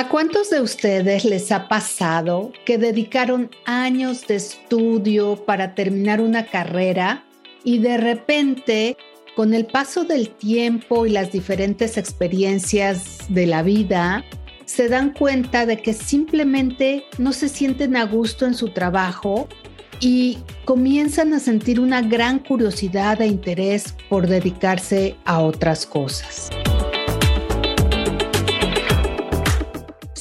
¿A cuántos de ustedes les ha pasado que dedicaron años de estudio para terminar una carrera y de repente, con el paso del tiempo y las diferentes experiencias de la vida, se dan cuenta de que simplemente no se sienten a gusto en su trabajo y comienzan a sentir una gran curiosidad e interés por dedicarse a otras cosas?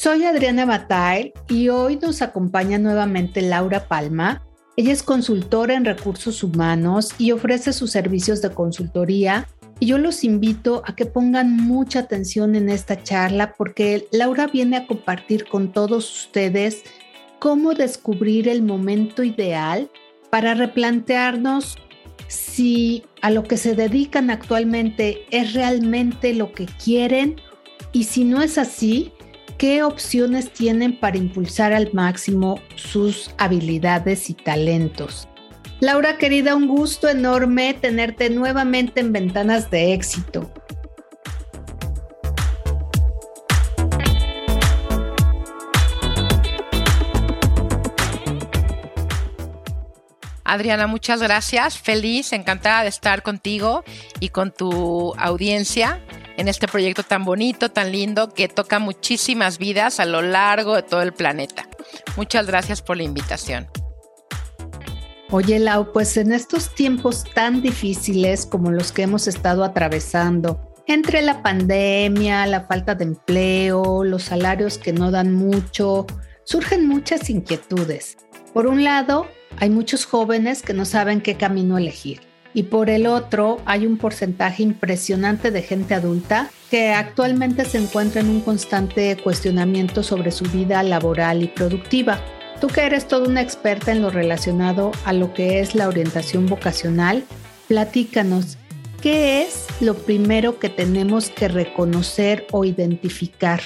Soy Adriana Bataille y hoy nos acompaña nuevamente Laura Palma. Ella es consultora en recursos humanos y ofrece sus servicios de consultoría. Y yo los invito a que pongan mucha atención en esta charla porque Laura viene a compartir con todos ustedes cómo descubrir el momento ideal para replantearnos si a lo que se dedican actualmente es realmente lo que quieren y si no es así, qué opciones tienen para impulsar al máximo sus habilidades y talentos. Laura, querida, un gusto enorme tenerte nuevamente en Ventanas de Éxito. Adriana, muchas gracias. Feliz, encantada de estar contigo y con tu audiencia en este proyecto tan bonito, tan lindo, que toca muchísimas vidas a lo largo de todo el planeta. Muchas gracias por la invitación. Oye, Lau, pues en estos tiempos tan difíciles como los que hemos estado atravesando, entre la pandemia, la falta de empleo, los salarios que no dan mucho, surgen muchas inquietudes. Por un lado, hay muchos jóvenes que no saben qué camino elegir y por el otro hay un porcentaje impresionante de gente adulta que actualmente se encuentra en un constante cuestionamiento sobre su vida laboral y productiva. Tú que eres toda una experta en lo relacionado a lo que es la orientación vocacional, platícanos, ¿qué es lo primero que tenemos que reconocer o identificar?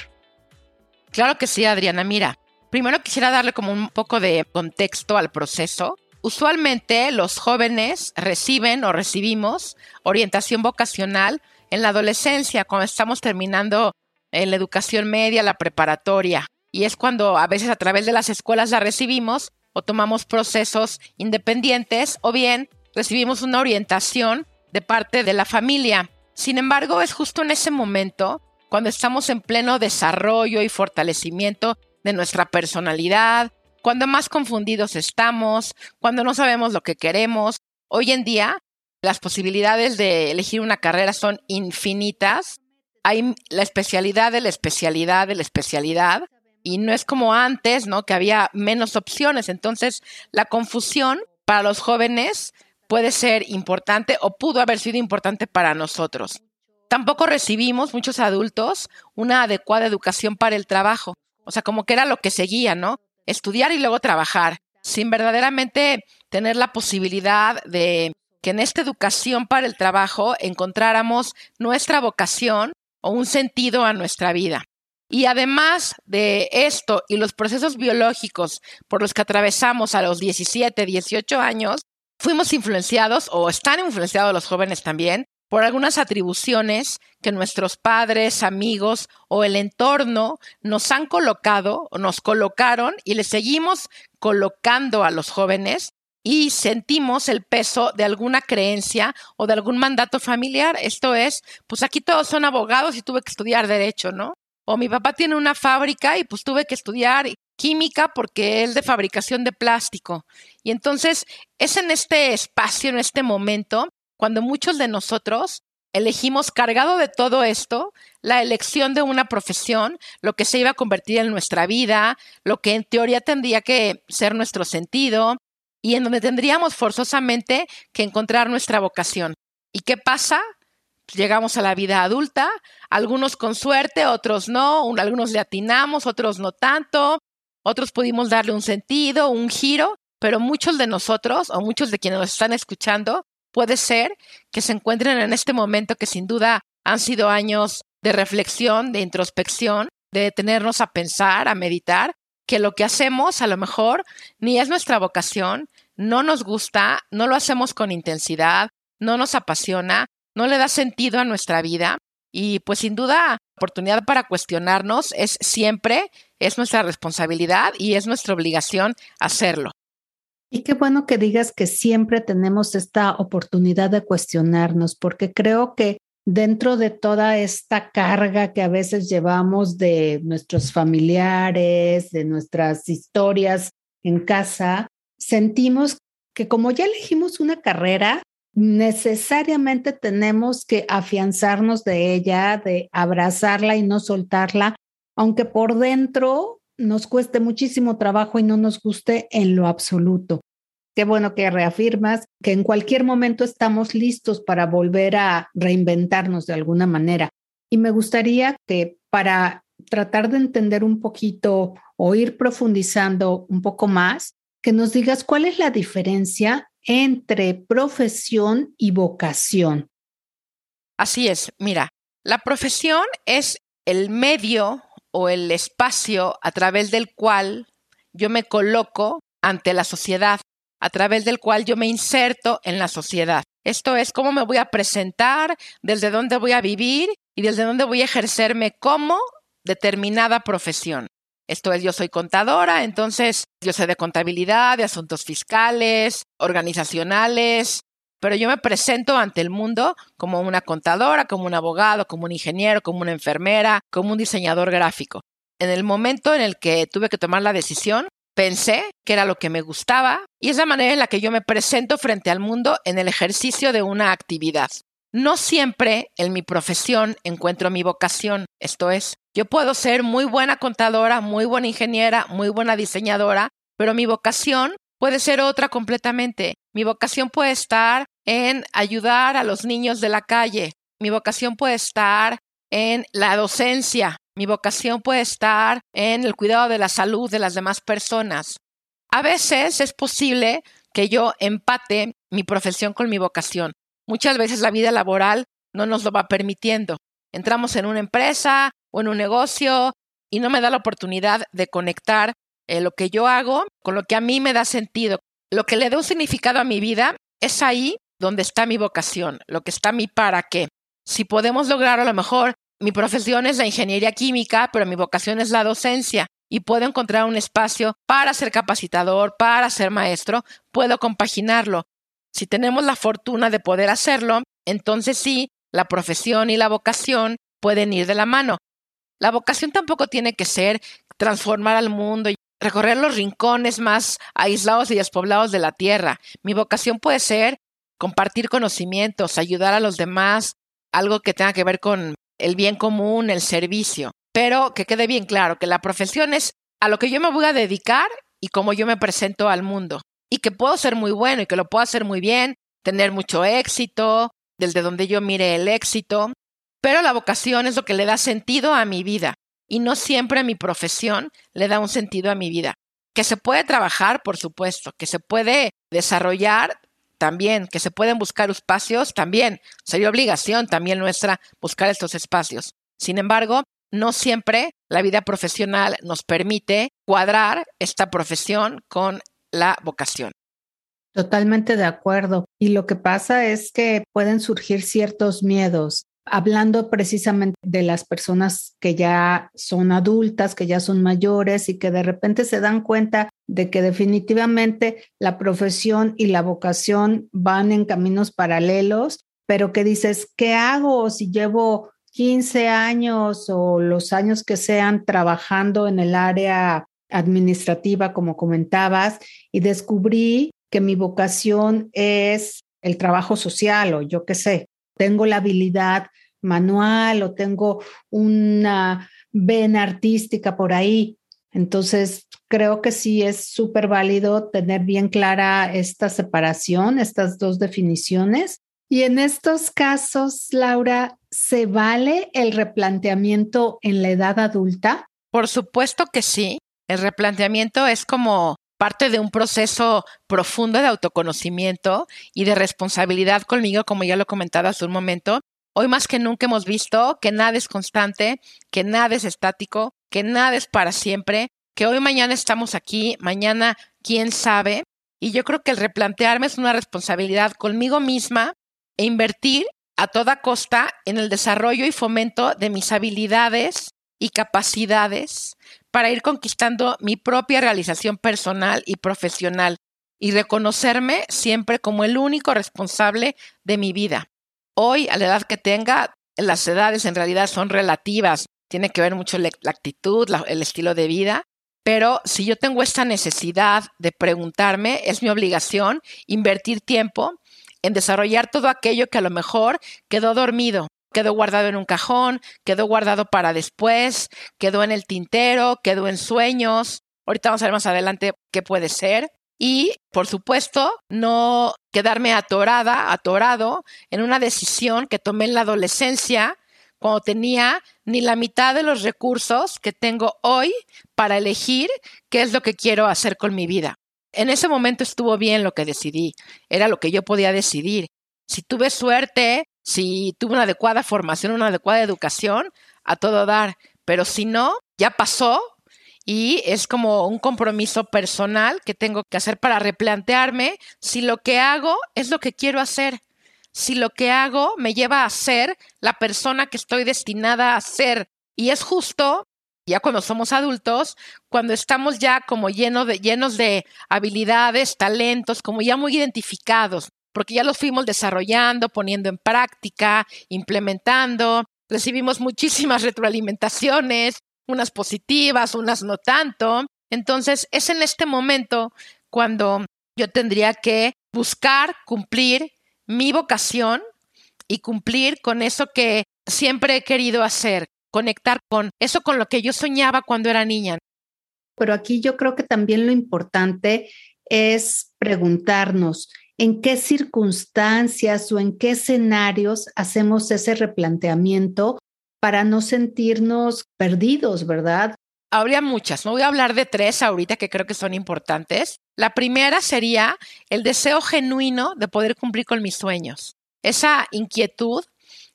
Claro que sí, Adriana. Mira, primero quisiera darle como un poco de contexto al proceso Usualmente los jóvenes reciben o recibimos orientación vocacional en la adolescencia, cuando estamos terminando en la educación media, la preparatoria. Y es cuando a veces a través de las escuelas la recibimos o tomamos procesos independientes o bien recibimos una orientación de parte de la familia. Sin embargo, es justo en ese momento, cuando estamos en pleno desarrollo y fortalecimiento de nuestra personalidad, cuando más confundidos estamos, cuando no sabemos lo que queremos. Hoy en día, las posibilidades de elegir una carrera son infinitas. Hay la especialidad de la especialidad de la especialidad y no es como antes, ¿no? Que había menos opciones. Entonces, la confusión para los jóvenes puede ser importante o pudo haber sido importante para nosotros. Tampoco recibimos, muchos adultos, una adecuada educación para el trabajo. O sea, como que era lo que seguía, ¿no? Estudiar y luego trabajar, sin verdaderamente tener la posibilidad de que en esta educación para el trabajo encontráramos nuestra vocación o un sentido a nuestra vida. Y además de esto y los procesos biológicos por los que atravesamos a los 17, 18 años, fuimos influenciados o están influenciados los jóvenes también por algunas atribuciones que nuestros padres, amigos o el entorno nos han colocado nos colocaron y le seguimos colocando a los jóvenes y sentimos el peso de alguna creencia o de algún mandato familiar. Esto es, pues aquí todos son abogados y tuve que estudiar derecho, ¿no? O mi papá tiene una fábrica y pues tuve que estudiar química porque es de fabricación de plástico. Y entonces es en este espacio, en este momento, cuando muchos de nosotros elegimos, cargado de todo esto, la elección de una profesión, lo que se iba a convertir en nuestra vida, lo que en teoría tendría que ser nuestro sentido y en donde tendríamos forzosamente que encontrar nuestra vocación. ¿Y qué pasa? Llegamos a la vida adulta, algunos con suerte, otros no, algunos le atinamos, otros no tanto, otros pudimos darle un sentido, un giro, pero muchos de nosotros o muchos de quienes nos están escuchando Puede ser que se encuentren en este momento que sin duda han sido años de reflexión, de introspección, de detenernos a pensar, a meditar, que lo que hacemos a lo mejor ni es nuestra vocación, no nos gusta, no lo hacemos con intensidad, no nos apasiona, no le da sentido a nuestra vida Y pues sin duda, oportunidad para cuestionarnos es siempre, es nuestra responsabilidad y es nuestra obligación hacerlo. Y qué bueno que digas que siempre tenemos esta oportunidad de cuestionarnos, porque creo que dentro de toda esta carga que a veces llevamos de nuestros familiares, de nuestras historias en casa, sentimos que como ya elegimos una carrera, necesariamente tenemos que afianzarnos de ella, de abrazarla y no soltarla, aunque por dentro nos cueste muchísimo trabajo y no nos guste en lo absoluto. Qué bueno que reafirmas que en cualquier momento estamos listos para volver a reinventarnos de alguna manera. Y me gustaría que para tratar de entender un poquito o ir profundizando un poco más, que nos digas cuál es la diferencia entre profesión y vocación. Así es, mira, la profesión es el medio o el espacio a través del cual yo me coloco ante la sociedad a través del cual yo me inserto en la sociedad. Esto es cómo me voy a presentar, desde dónde voy a vivir y desde dónde voy a ejercerme como determinada profesión. Esto es, yo soy contadora, entonces yo sé de contabilidad, de asuntos fiscales, organizacionales, pero yo me presento ante el mundo como una contadora, como un abogado, como un ingeniero, como una enfermera, como un diseñador gráfico. En el momento en el que tuve que tomar la decisión, Pensé que era lo que me gustaba y es la manera en la que yo me presento frente al mundo en el ejercicio de una actividad. No siempre en mi profesión encuentro mi vocación, esto es, yo puedo ser muy buena contadora, muy buena ingeniera, muy buena diseñadora, pero mi vocación puede ser otra completamente. Mi vocación puede estar en ayudar a los niños de la calle. Mi vocación puede estar en la docencia. Mi vocación puede estar en el cuidado de la salud de las demás personas. A veces es posible que yo empate mi profesión con mi vocación. Muchas veces la vida laboral no nos lo va permitiendo. Entramos en una empresa o en un negocio y no me da la oportunidad de conectar eh, lo que yo hago con lo que a mí me da sentido. Lo que le da un significado a mi vida es ahí donde está mi vocación, lo que está mi para qué. Si podemos lograr a lo mejor mi profesión es la ingeniería química, pero mi vocación es la docencia y puedo encontrar un espacio para ser capacitador, para ser maestro, puedo compaginarlo. Si tenemos la fortuna de poder hacerlo, entonces sí, la profesión y la vocación pueden ir de la mano. La vocación tampoco tiene que ser transformar al mundo y recorrer los rincones más aislados y despoblados de la tierra. Mi vocación puede ser compartir conocimientos, ayudar a los demás, algo que tenga que ver con el bien común, el servicio. Pero que quede bien claro que la profesión es a lo que yo me voy a dedicar y cómo yo me presento al mundo. Y que puedo ser muy bueno y que lo puedo hacer muy bien, tener mucho éxito, desde donde yo mire el éxito. Pero la vocación es lo que le da sentido a mi vida. Y no siempre mi profesión le da un sentido a mi vida. Que se puede trabajar, por supuesto, que se puede desarrollar también, que se pueden buscar espacios también. Sería obligación también nuestra buscar estos espacios. Sin embargo, no siempre la vida profesional nos permite cuadrar esta profesión con la vocación. Totalmente de acuerdo. Y lo que pasa es que pueden surgir ciertos miedos hablando precisamente de las personas que ya son adultas, que ya son mayores y que de repente se dan cuenta de que definitivamente la profesión y la vocación van en caminos paralelos, pero que dices, ¿qué hago si llevo 15 años o los años que sean trabajando en el área administrativa, como comentabas, y descubrí que mi vocación es el trabajo social o yo qué sé, tengo la habilidad manual o tengo una vena artística por ahí. Entonces, creo que sí es súper válido tener bien clara esta separación, estas dos definiciones. Y en estos casos, Laura, ¿se vale el replanteamiento en la edad adulta? Por supuesto que sí. El replanteamiento es como parte de un proceso profundo de autoconocimiento y de responsabilidad conmigo, como ya lo comentaba hace un momento. Hoy más que nunca hemos visto que nada es constante, que nada es estático, que nada es para siempre, que hoy mañana estamos aquí, mañana quién sabe. Y yo creo que el replantearme es una responsabilidad conmigo misma e invertir a toda costa en el desarrollo y fomento de mis habilidades y capacidades para ir conquistando mi propia realización personal y profesional y reconocerme siempre como el único responsable de mi vida. Hoy, a la edad que tenga, las edades en realidad son relativas, tiene que ver mucho la, actitud, el estilo de vida, pero si yo tengo esta necesidad de preguntarme, es mi obligación invertir tiempo en desarrollar todo aquello que a lo mejor quedó dormido, quedó guardado en un cajón, quedó guardado para después, quedó en el tintero, quedó en sueños. Ahorita vamos a ver más adelante qué puede ser. Y, por supuesto, no quedarme atorada, atorado en una decisión que tomé en la adolescencia cuando tenía ni la mitad de los recursos que tengo hoy para elegir qué es lo que quiero hacer con mi vida. En ese momento estuvo bien lo que decidí, era lo que yo podía decidir. Si tuve suerte, si tuve una adecuada formación, una adecuada educación, a todo dar, pero si no, ya pasó y es como un compromiso personal que tengo que hacer para replantearme si lo que hago es lo que quiero hacer, si lo que hago me lleva a ser la persona que estoy destinada a ser. Y es justo, ya cuando somos adultos, cuando estamos ya como llenos de habilidades, talentos, como ya muy identificados, porque ya los fuimos desarrollando, poniendo en práctica, implementando, recibimos muchísimas retroalimentaciones, unas positivas, unas no tanto. Entonces, es en este momento cuando yo tendría que buscar cumplir mi vocación y cumplir con eso que siempre he querido hacer, conectar con eso con lo que yo soñaba cuando era niña. Pero aquí yo creo que también lo importante es preguntarnos en qué circunstancias o en qué escenarios hacemos ese replanteamiento para no sentirnos perdidos, ¿verdad? Habría muchas, no voy a hablar de tres ahorita que creo que son importantes. La primera sería el deseo genuino de poder cumplir con mis sueños. Esa inquietud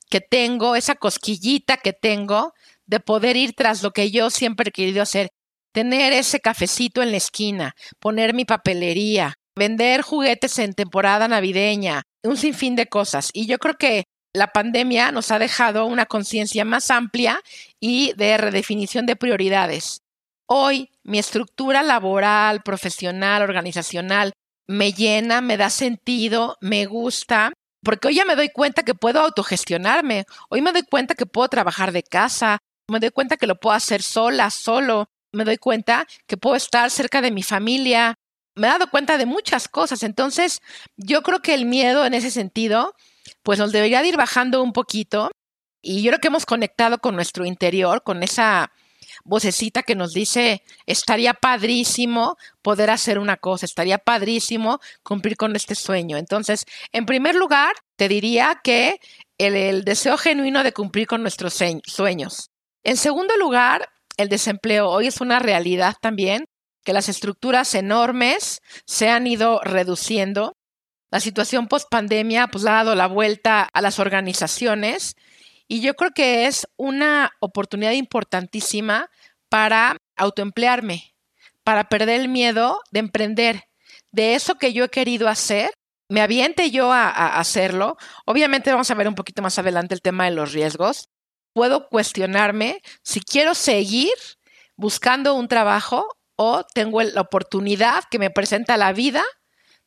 que tengo, esa cosquillita que tengo de poder ir tras lo que yo siempre he querido hacer. Tener ese cafecito en la esquina, poner mi papelería, vender juguetes en temporada navideña, un sinfín de cosas. Y yo creo que la pandemia nos ha dejado una conciencia más amplia y de redefinición de prioridades. Hoy mi estructura laboral, profesional, organizacional me llena, me da sentido, me gusta, porque hoy ya me doy cuenta que puedo autogestionarme, hoy me doy cuenta que puedo trabajar de casa, me doy cuenta que lo puedo hacer sola, solo, me doy cuenta que puedo estar cerca de mi familia, me he dado cuenta de muchas cosas, entonces yo creo que el miedo en ese sentido pues nos debería de ir bajando un poquito. Y yo creo que hemos conectado con nuestro interior, con esa vocecita que nos dice, estaría padrísimo poder hacer una cosa, estaría padrísimo cumplir con este sueño. Entonces, en primer lugar, te diría que el, el deseo genuino de cumplir con nuestros sueños. En segundo lugar, el desempleo hoy es una realidad también, que las estructuras enormes se han ido reduciendo la situación post pandemia pues ha dado la vuelta a las organizaciones y yo creo que es una oportunidad importantísima para autoemplearme, para perder el miedo de emprender, de eso que yo he querido hacer, me aviente yo a, a hacerlo. Obviamente vamos a ver un poquito más adelante el tema de los riesgos. Puedo cuestionarme si quiero seguir buscando un trabajo o tengo la oportunidad que me presenta la vida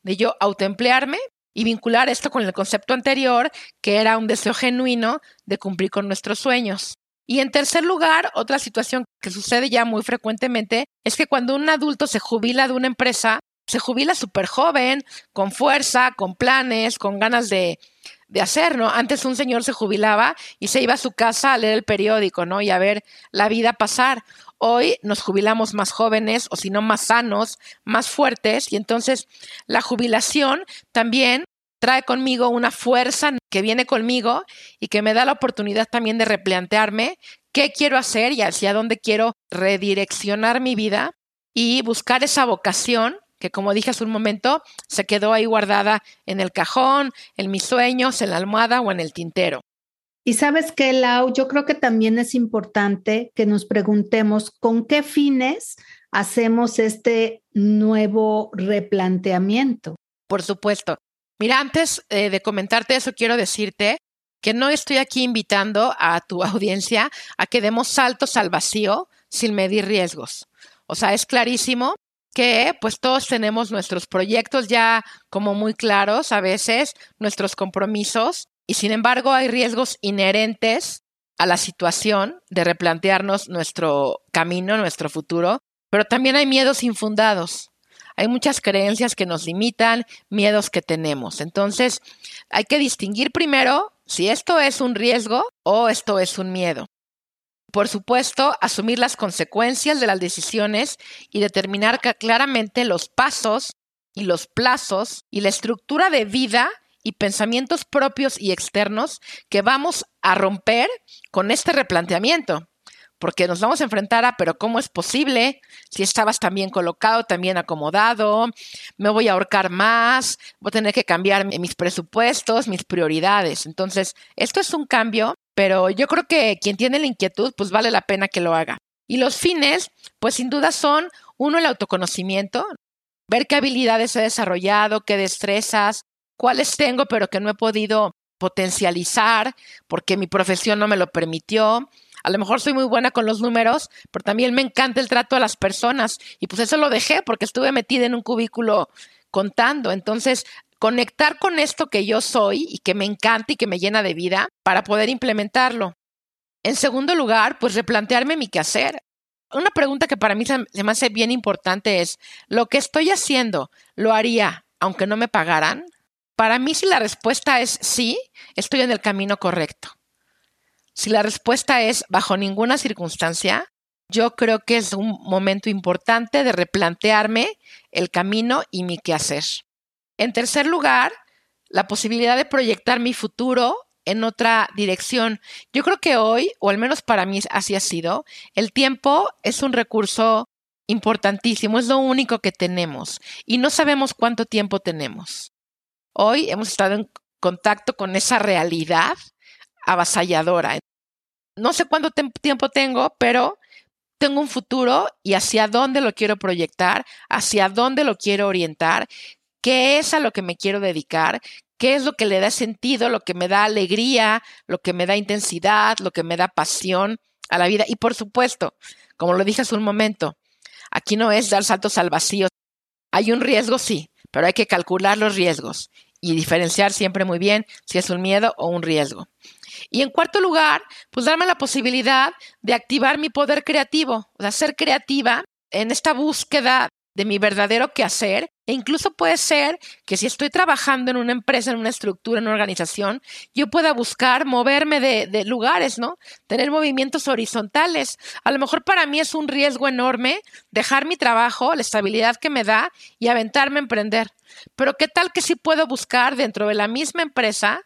de yo autoemplearme y vincular esto con el concepto anterior, que era un deseo genuino de cumplir con nuestros sueños. Y en tercer lugar, otra situación que sucede ya muy frecuentemente es que cuando un adulto se jubila de una empresa, se jubila súper joven, con fuerza, con planes, con ganas de, de hacer, ¿no? Antes un señor se jubilaba y se iba a su casa a leer el periódico, ¿no? Y a ver la vida pasar. Hoy nos jubilamos más jóvenes o si no más sanos, más fuertes y entonces la jubilación también trae conmigo una fuerza que viene conmigo y que me da la oportunidad también de replantearme qué quiero hacer y hacia dónde quiero redireccionar mi vida y buscar esa vocación que como dije hace un momento, se quedó ahí guardada en el cajón, en mis sueños, en la almohada o en el tintero. Y sabes qué, Lau, yo creo que también es importante que nos preguntemos con qué fines hacemos este nuevo replanteamiento. Por supuesto. Mira, antes eh, de comentarte eso, quiero decirte que no estoy aquí invitando a tu audiencia a que demos saltos al vacío sin medir riesgos. O sea, es clarísimo que pues todos tenemos nuestros proyectos ya como muy claros a veces, nuestros compromisos, y sin embargo hay riesgos inherentes a la situación de replantearnos nuestro camino, nuestro futuro, pero también hay miedos infundados. Hay muchas creencias que nos limitan, miedos que tenemos. Entonces, hay que distinguir primero si esto es un riesgo o esto es un miedo. Por supuesto, asumir las consecuencias de las decisiones y determinar claramente los pasos y los plazos y la estructura de vida y pensamientos propios y externos que vamos a romper con este replanteamiento porque nos vamos a enfrentar a, pero ¿cómo es posible? Si estabas tan bien colocado, tan bien acomodado, me voy a ahorcar más, voy a tener que cambiar mis presupuestos, mis prioridades. Entonces, esto es un cambio, pero yo creo que quien tiene la inquietud, pues vale la pena que lo haga. Y los fines, pues sin duda son, uno, el autoconocimiento, ver qué habilidades he desarrollado, qué destrezas, cuáles tengo, pero que no he podido potencializar porque mi profesión no me lo permitió. A lo mejor soy muy buena con los números, pero también me encanta el trato a las personas. Y pues eso lo dejé porque estuve metida en un cubículo contando. Entonces, conectar con esto que yo soy y que me encanta y que me llena de vida para poder implementarlo. En segundo lugar, pues replantearme mi quehacer. Una pregunta que para mí se me hace bien importante es, ¿lo que estoy haciendo lo haría aunque no me pagaran? Para mí, si la respuesta es sí, estoy en el camino correcto. Si la respuesta es bajo ninguna circunstancia, yo creo que es un momento importante de replantearme el camino y mi quehacer. En tercer lugar, la posibilidad de proyectar mi futuro en otra dirección. Yo creo que hoy, o al menos para mí así ha sido, el tiempo es un recurso importantísimo, es lo único que tenemos y no sabemos cuánto tiempo tenemos. Hoy hemos estado en contacto con esa realidad avasalladora. No sé cuánto tiempo tengo, pero tengo un futuro y hacia dónde lo quiero proyectar, hacia dónde lo quiero orientar, qué es a lo que me quiero dedicar, qué es lo que le da sentido, lo que me da alegría, lo que me da intensidad, lo que me da pasión a la vida. Y por supuesto, como lo dije hace un momento, aquí no es dar saltos al vacío. Hay un riesgo, sí, pero hay que calcular los riesgos y diferenciar siempre muy bien si es un miedo o un riesgo. Y en cuarto lugar, pues darme la posibilidad de activar mi poder creativo, o sea, ser creativa en esta búsqueda de mi verdadero quehacer. E incluso puede ser que si estoy trabajando en una empresa, en una estructura, en una organización, yo pueda buscar moverme de, lugares, ¿no? Tener movimientos horizontales. A lo mejor para mí es un riesgo enorme dejar mi trabajo, la estabilidad que me da y aventarme a emprender. Pero ¿qué tal que si puedo buscar dentro de la misma empresa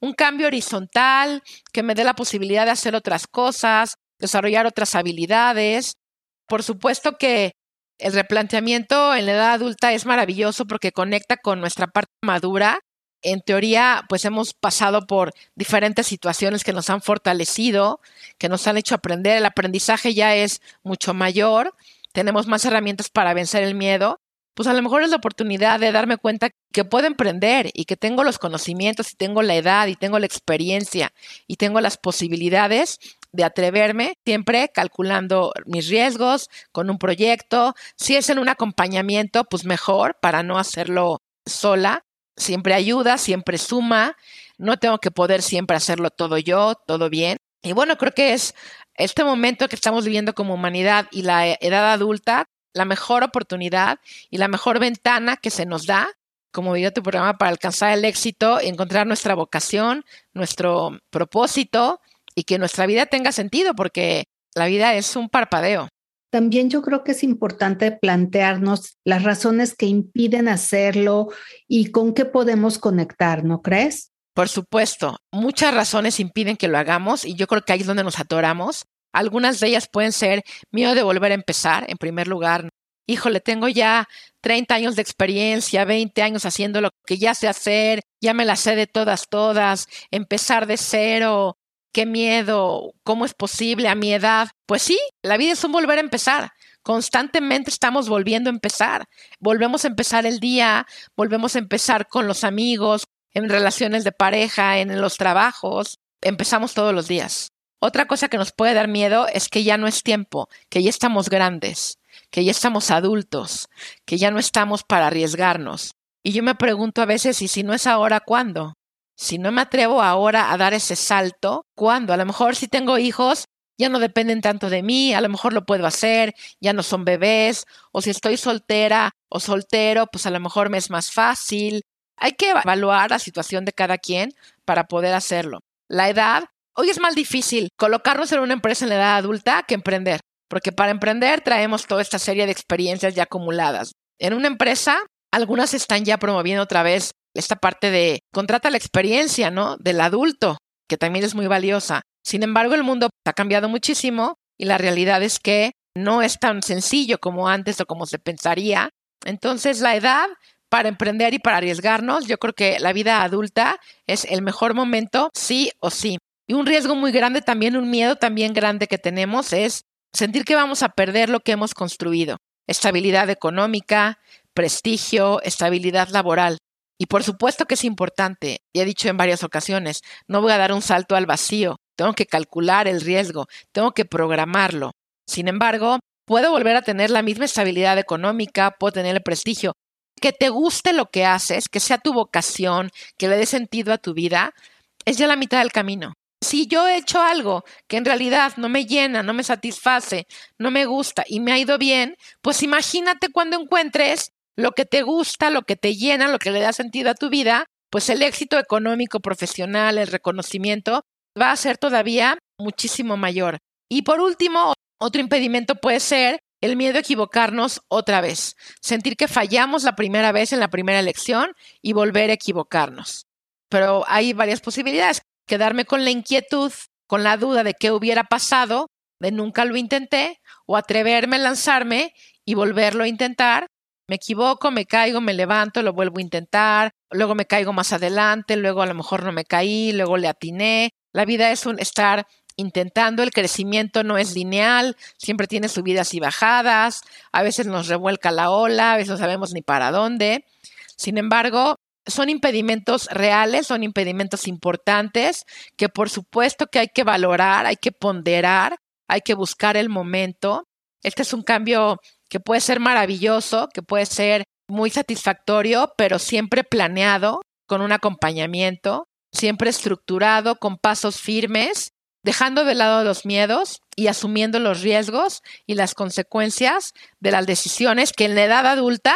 un cambio horizontal que me dé la posibilidad de hacer otras cosas, desarrollar otras habilidades? Por supuesto que el replanteamiento en la edad adulta es maravilloso porque conecta con nuestra parte madura. En teoría, pues hemos pasado por diferentes situaciones que nos han fortalecido, que nos han hecho aprender. El aprendizaje ya es mucho mayor. Tenemos más herramientas para vencer el miedo pues a lo mejor es la oportunidad de darme cuenta que puedo emprender y que tengo los conocimientos y tengo la edad y tengo la experiencia y tengo las posibilidades de atreverme, siempre calculando mis riesgos con un proyecto. Si es en un acompañamiento, pues mejor para no hacerlo sola. Siempre ayuda, siempre suma. No tengo que poder siempre hacerlo todo yo, todo bien. Y bueno, creo que es este momento que estamos viviendo como humanidad y la edad adulta la mejor oportunidad y la mejor ventana que se nos da, como diría tu programa, para alcanzar el éxito, encontrar nuestra vocación, nuestro propósito y que nuestra vida tenga sentido, porque la vida es un parpadeo. También yo creo que es importante plantearnos las razones que impiden hacerlo y con qué podemos conectar, ¿no crees? Por supuesto, muchas razones impiden que lo hagamos y yo creo que ahí es donde nos atoramos. Algunas de ellas pueden ser miedo de volver a empezar, en primer lugar. Híjole, tengo ya 30 años de experiencia, 20 años haciendo lo que ya sé hacer, ya me la sé de todas, todas, empezar de cero, qué miedo, cómo es posible a mi edad. Pues sí, la vida es un volver a empezar. Constantemente estamos volviendo a empezar. Volvemos a empezar el día, volvemos a empezar con los amigos, en relaciones de pareja, en los trabajos. Empezamos todos los días. Otra cosa que nos puede dar miedo es que ya no es tiempo, que ya estamos grandes, que ya estamos adultos, que ya no estamos para arriesgarnos. Y yo me pregunto a veces, ¿y si no es ahora, cuándo? Si no me atrevo ahora a dar ese salto, ¿cuándo? A lo mejor si tengo hijos, ya no dependen tanto de mí, a lo mejor lo puedo hacer, ya no son bebés, o si estoy soltera o soltero, pues a lo mejor me es más fácil. Hay que evaluar la situación de cada quien para poder hacerlo. La edad, hoy es más difícil colocarnos en una empresa en la edad adulta que emprender, porque para emprender traemos toda esta serie de experiencias ya acumuladas. En una empresa algunas están ya promoviendo otra vez esta parte de contrata la experiencia, ¿no? Del adulto, que también es muy valiosa. Sin embargo, el mundo ha cambiado muchísimo y la realidad es que no es tan sencillo como antes o como se pensaría. Entonces, la edad para emprender y para arriesgarnos, yo creo que la vida adulta es el mejor momento, sí o sí. Y un riesgo muy grande también, un miedo también grande que tenemos es sentir que vamos a perder lo que hemos construido. Estabilidad económica, prestigio, estabilidad laboral. Y por supuesto que es importante, y he dicho en varias ocasiones, no voy a dar un salto al vacío, tengo que calcular el riesgo, tengo que programarlo. Sin embargo, puedo volver a tener la misma estabilidad económica, puedo tener el prestigio. Que te guste lo que haces, que sea tu vocación, que le dé sentido a tu vida, es ya la mitad del camino. Si yo he hecho algo que en realidad no me llena, no me satisface, no me gusta y me ha ido bien, pues imagínate cuando encuentres lo que te gusta, lo que te llena, lo que le da sentido a tu vida, pues el éxito económico, profesional, el reconocimiento va a ser todavía muchísimo mayor. Y por último, otro impedimento puede ser el miedo a equivocarnos otra vez, sentir que fallamos la primera vez en la primera elección y volver a equivocarnos. Pero hay varias posibilidades. Quedarme con la inquietud, con la duda de qué hubiera pasado, de nunca lo intenté, o atreverme a lanzarme y volverlo a intentar me equivoco, me caigo, me levanto, lo vuelvo a intentar, luego me caigo más adelante, luego a lo mejor no me caí, luego le atiné. La vida es un estar intentando, el crecimiento no es lineal, siempre tiene subidas y bajadas, a veces nos revuelca la ola, a veces no sabemos ni para dónde. Sin embargo, son impedimentos reales, son impedimentos importantes que por supuesto que hay que valorar, hay que ponderar, hay que buscar el momento. Este es un cambio que puede ser maravilloso, que puede ser muy satisfactorio, pero siempre planeado, con un acompañamiento, siempre estructurado, con pasos firmes, dejando de lado los miedos y asumiendo los riesgos y las consecuencias de las decisiones que en la edad adulta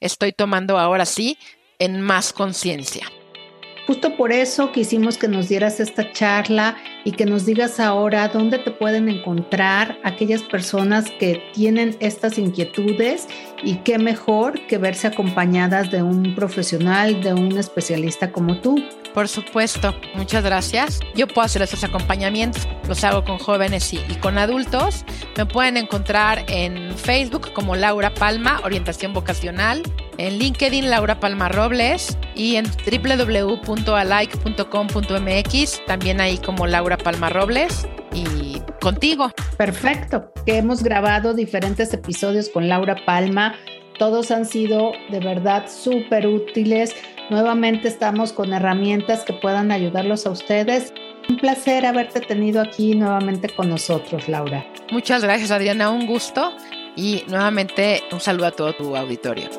estoy tomando ahora sí en más conciencia. Justo por eso quisimos que nos dieras esta charla y que nos digas ahora dónde te pueden encontrar aquellas personas que tienen estas inquietudes y qué mejor que verse acompañadas de un profesional, de un especialista como tú. Por supuesto, muchas gracias. Yo puedo hacer esos acompañamientos, los hago con jóvenes y, con adultos. Me pueden encontrar en Facebook como Laura Palma, Orientación Vocacional, en LinkedIn Laura Palma Robles y en www.alike.com.mx, también ahí como Laura Palma Robles y contigo. Perfecto, que hemos grabado diferentes episodios con Laura Palma. Todos han sido de verdad súper útiles. Nuevamente estamos con herramientas que puedan ayudarlos a ustedes. Un placer haberte tenido aquí nuevamente con nosotros, Laura. Muchas gracias, Adriana. Un gusto y nuevamente un saludo a todo tu auditorio.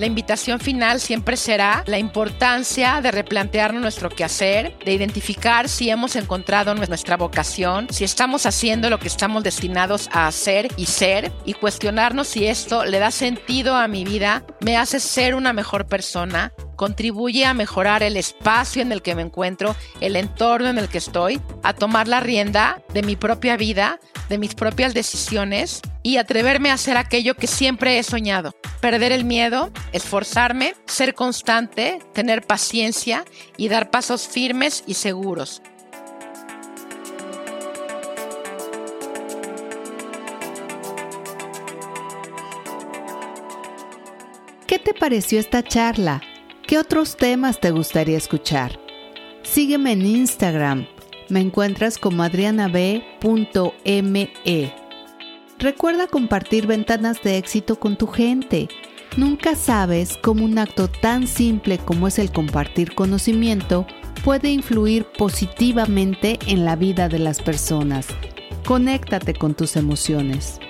La invitación final siempre será la importancia de replantearnos nuestro quehacer, de identificar si hemos encontrado nuestra vocación, si estamos haciendo lo que estamos destinados a hacer y ser, y cuestionarnos si esto le da sentido a mi vida, me hace ser una mejor persona, contribuye a mejorar el espacio en el que me encuentro, el entorno en el que estoy, a tomar la rienda de mi propia vida, de mis propias decisiones y atreverme a hacer aquello que siempre he soñado. Perder el miedo, esforzarme, ser constante, tener paciencia y dar pasos firmes y seguros. ¿Qué te pareció esta charla? ¿Qué otros temas te gustaría escuchar? Sígueme en Instagram. Me encuentras como adrianab.me. Recuerda compartir ventanas de éxito con tu gente. Nunca sabes cómo un acto tan simple como es el compartir conocimiento puede influir positivamente en la vida de las personas. Conéctate con tus emociones.